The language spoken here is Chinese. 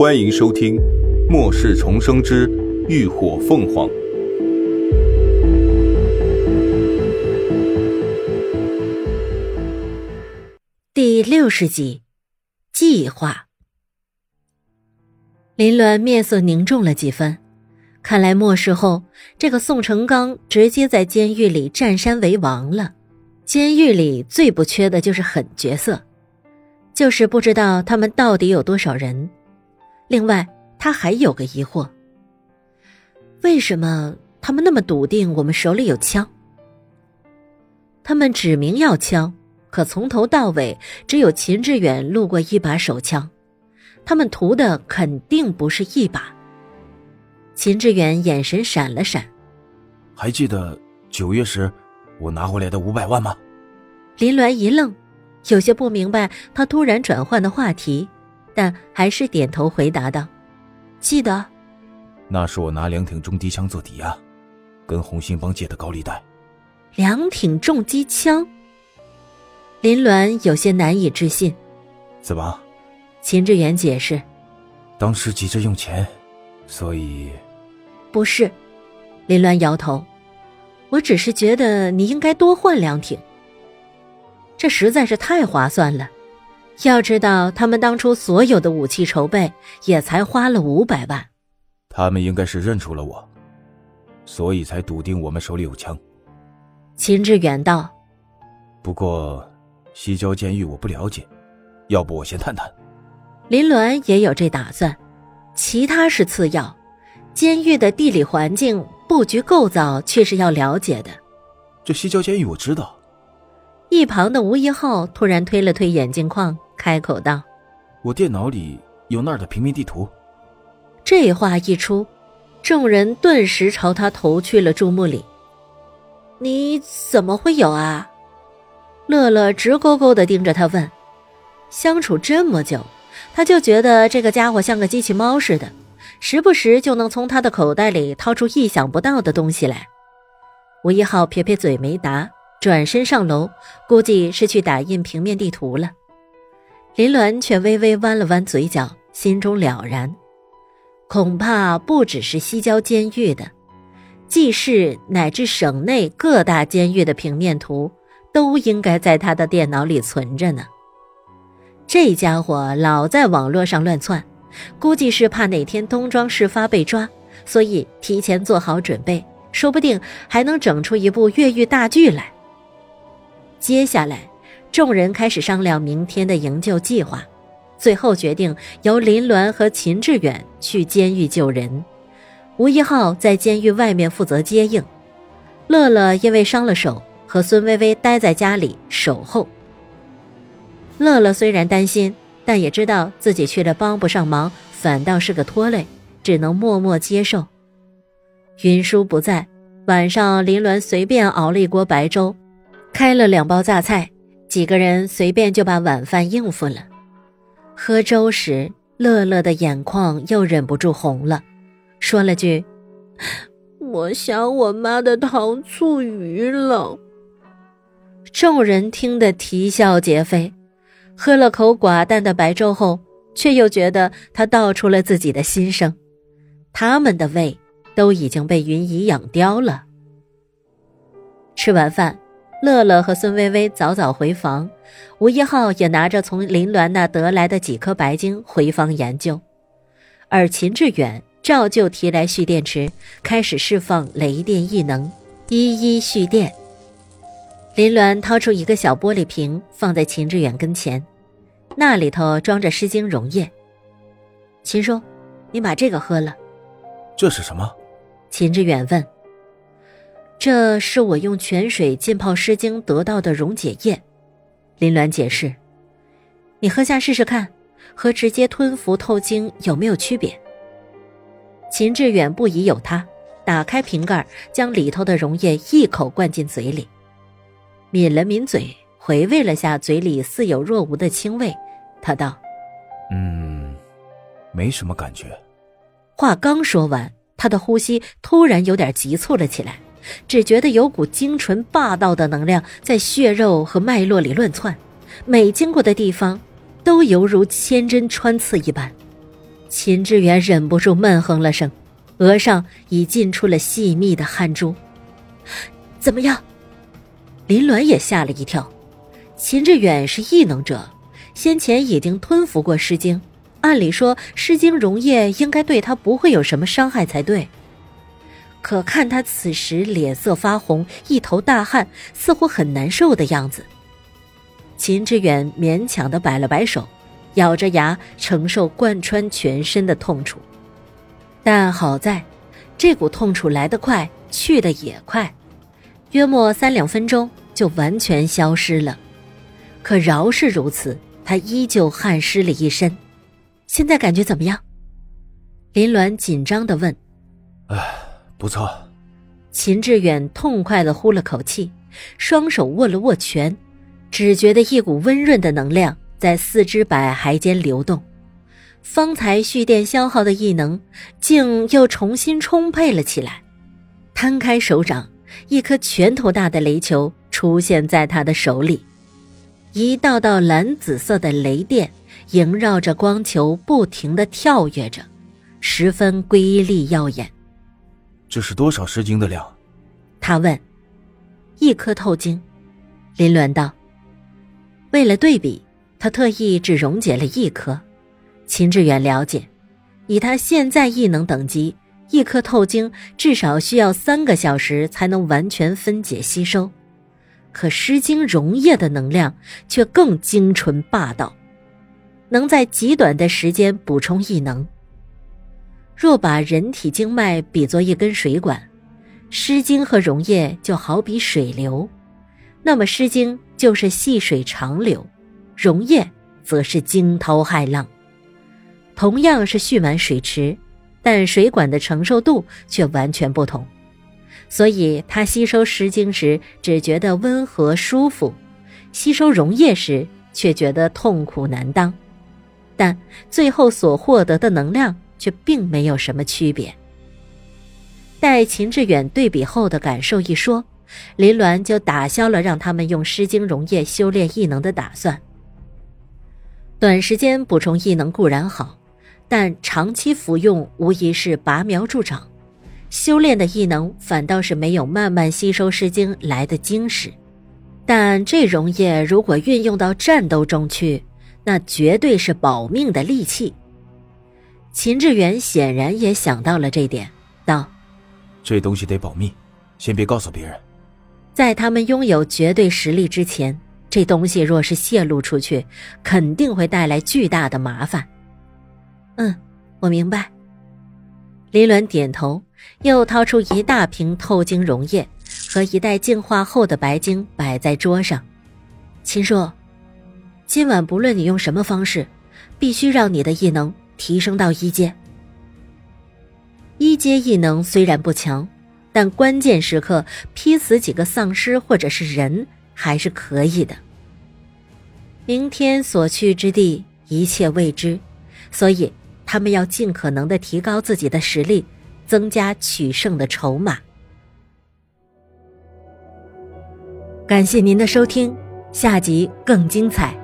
欢迎收听《末世重生之浴火凤凰》第六十集，计划。林鸾面色凝重了几分，看来末世后，这个宋成刚直接在监狱里占山为王了。监狱里最不缺的就是狠角色，就是不知道他们到底有多少人。另外，他还有个疑惑：为什么他们那么笃定我们手里有枪？他们指明要枪，可从头到尾只有秦志远路过一把手枪，他们图的肯定不是一把。秦志远眼神闪了闪，还记得九月时我拿回来的五百万吗？林鸾一愣，有些不明白他突然转换的话题。但还是点头回答道：“记得，那是我拿两挺重机枪做抵押，跟红星帮借的高利贷。两挺重机枪。”林鸾有些难以置信。怎么？秦志远解释：“当时急着用钱，所以……不是。”林鸾摇头：“我只是觉得你应该多换两挺，这实在是太划算了。”要知道，他们当初所有的武器筹备也才花了五百万。他们应该是认出了我，所以才笃定我们手里有枪。秦志远道：“不过，西郊监狱我不了解，要不我先探探。”林鸾也有这打算，其他是次要，监狱的地理环境、布局构造却是要了解的。这西郊监狱我知道。一旁的吴一浩突然推了推眼镜框。开口道：“我电脑里有那儿的平面地图。”这话一出，众人顿时朝他投去了注目礼。你怎么会有啊？乐乐直勾勾的盯着他问。相处这么久，他就觉得这个家伙像个机器猫似的，时不时就能从他的口袋里掏出意想不到的东西来。吴一浩撇撇嘴没答，转身上楼，估计是去打印平面地图了。林鸾却微微弯了弯嘴角，心中了然，恐怕不只是西郊监狱的，冀市乃至省内各大监狱的平面图，都应该在他的电脑里存着呢。这家伙老在网络上乱窜，估计是怕哪天东庄事发被抓，所以提前做好准备，说不定还能整出一部越狱大剧来。接下来。众人开始商量明天的营救计划，最后决定由林鸾和秦志远去监狱救人，吴一浩在监狱外面负责接应，乐乐因为伤了手，和孙薇薇待在家里守候。乐乐虽然担心，但也知道自己去了帮不上忙，反倒是个拖累，只能默默接受。云舒不在，晚上林鸾随便熬了一锅白粥，开了两包榨菜。几个人随便就把晚饭应付了。喝粥时，乐乐的眼眶又忍不住红了，说了句：“我想我妈的糖醋鱼了。”众人听得啼笑皆非。喝了口寡淡的白粥后，却又觉得他道出了自己的心声。他们的胃都已经被云姨养刁了。吃完饭。乐乐和孙薇薇早早回房，吴一浩也拿着从林鸾那得来的几颗白晶回房研究，而秦志远照旧提来蓄电池，开始释放雷电异能，一一蓄电。林鸾掏出一个小玻璃瓶，放在秦志远跟前，那里头装着湿晶溶液。秦叔，你把这个喝了。这是什么？秦志远问。这是我用泉水浸泡湿晶得到的溶解液，林鸾解释：“你喝下试试看，和直接吞服透精有没有区别？”秦志远不疑有他，打开瓶盖，将里头的溶液一口灌进嘴里，抿了抿嘴，回味了下嘴里似有若无的清味，他道：“嗯，没什么感觉。”话刚说完，他的呼吸突然有点急促了起来。只觉得有股精纯霸道的能量在血肉和脉络里乱窜，每经过的地方，都犹如千针穿刺一般。秦志远忍不住闷哼了声，额上已浸出了细密的汗珠。怎么样？林鸾也吓了一跳。秦志远是异能者，先前已经吞服过尸精，按理说尸精溶液应该对他不会有什么伤害才对。可看他此时脸色发红，一头大汗，似乎很难受的样子。秦志远勉强的摆了摆手，咬着牙承受贯穿全身的痛楚。但好在，这股痛楚来得快，去得也快，约莫三两分钟就完全消失了。可饶是如此，他依旧汗湿了一身。现在感觉怎么样？林鸾紧张的问。唉。不错，秦志远痛快的呼了口气，双手握了握拳，只觉得一股温润的能量在四肢百骸间流动，方才蓄电消耗的异能竟又重新充沛了起来。摊开手掌，一颗拳头大的雷球出现在他的手里，一道道蓝紫色的雷电萦绕着光球不停的跳跃着，十分瑰丽耀眼。这是多少尸精的量？他问。一颗透晶，林鸾道。为了对比，他特意只溶解了一颗。秦志远了解，以他现在异能等级，一颗透晶至少需要三个小时才能完全分解吸收。可尸精溶液的能量却更精纯霸道，能在极短的时间补充异能。若把人体经脉比作一根水管，湿经和溶液就好比水流，那么湿经就是细水长流，溶液则是惊涛骇浪。同样是蓄满水池，但水管的承受度却完全不同，所以它吸收湿经时只觉得温和舒服，吸收溶液时却觉得痛苦难当，但最后所获得的能量。却并没有什么区别。待秦志远对比后的感受一说，林鸾就打消了让他们用诗经溶液修炼异能的打算。短时间补充异能固然好，但长期服用无疑是拔苗助长，修炼的异能反倒是没有慢慢吸收诗经来的精实。但这溶液如果运用到战斗中去，那绝对是保命的利器。秦志远显然也想到了这点，道：“这东西得保密，先别告诉别人。在他们拥有绝对实力之前，这东西若是泄露出去，肯定会带来巨大的麻烦。”“嗯，我明白。”林鸾点头，又掏出一大瓶透晶溶液和一袋净化后的白晶摆在桌上。秦叔，今晚不论你用什么方式，必须让你的异能。提升到一阶，一阶异能虽然不强，但关键时刻劈死几个丧尸或者是人还是可以的。明天所去之地一切未知，所以他们要尽可能的提高自己的实力，增加取胜的筹码。感谢您的收听，下集更精彩。